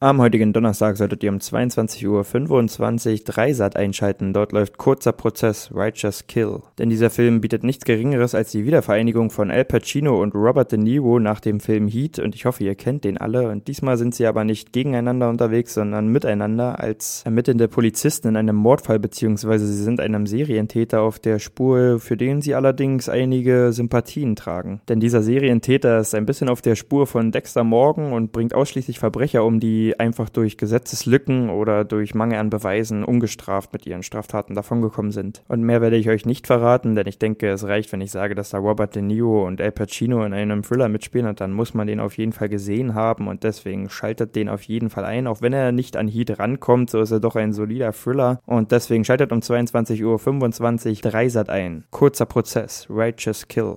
Am heutigen Donnerstag solltet ihr um 22.25 Uhr Dreisat einschalten. Dort läuft kurzer Prozess Righteous Kill. Denn dieser Film bietet nichts Geringeres als die Wiedervereinigung von Al Pacino und Robert De Niro nach dem Film Heat. Und ich hoffe, ihr kennt den alle. Und diesmal sind sie aber nicht gegeneinander unterwegs, sondern miteinander als ermittelnde Polizisten in einem Mordfall, beziehungsweise sie sind einem Serientäter auf der Spur, für den sie allerdings einige Sympathien tragen. Denn dieser Serientäter ist ein bisschen auf der Spur von Dexter Morgan und bringt ausschließlich Verbrecher um, einfach durch Gesetzeslücken oder durch Mangel an Beweisen ungestraft mit ihren Straftaten davongekommen sind. Und mehr werde ich euch nicht verraten, denn ich denke, es reicht, wenn ich sage, dass da Robert De Niro und Al Pacino in einem Thriller mitspielen und dann muss man den auf jeden Fall gesehen haben und deswegen schaltet den auf jeden Fall ein. Auch wenn er nicht an Heat rankommt, so ist er doch ein solider Thriller und deswegen schaltet um 22.25 Uhr Dreisat ein. Kurzer Prozess, Righteous Kill.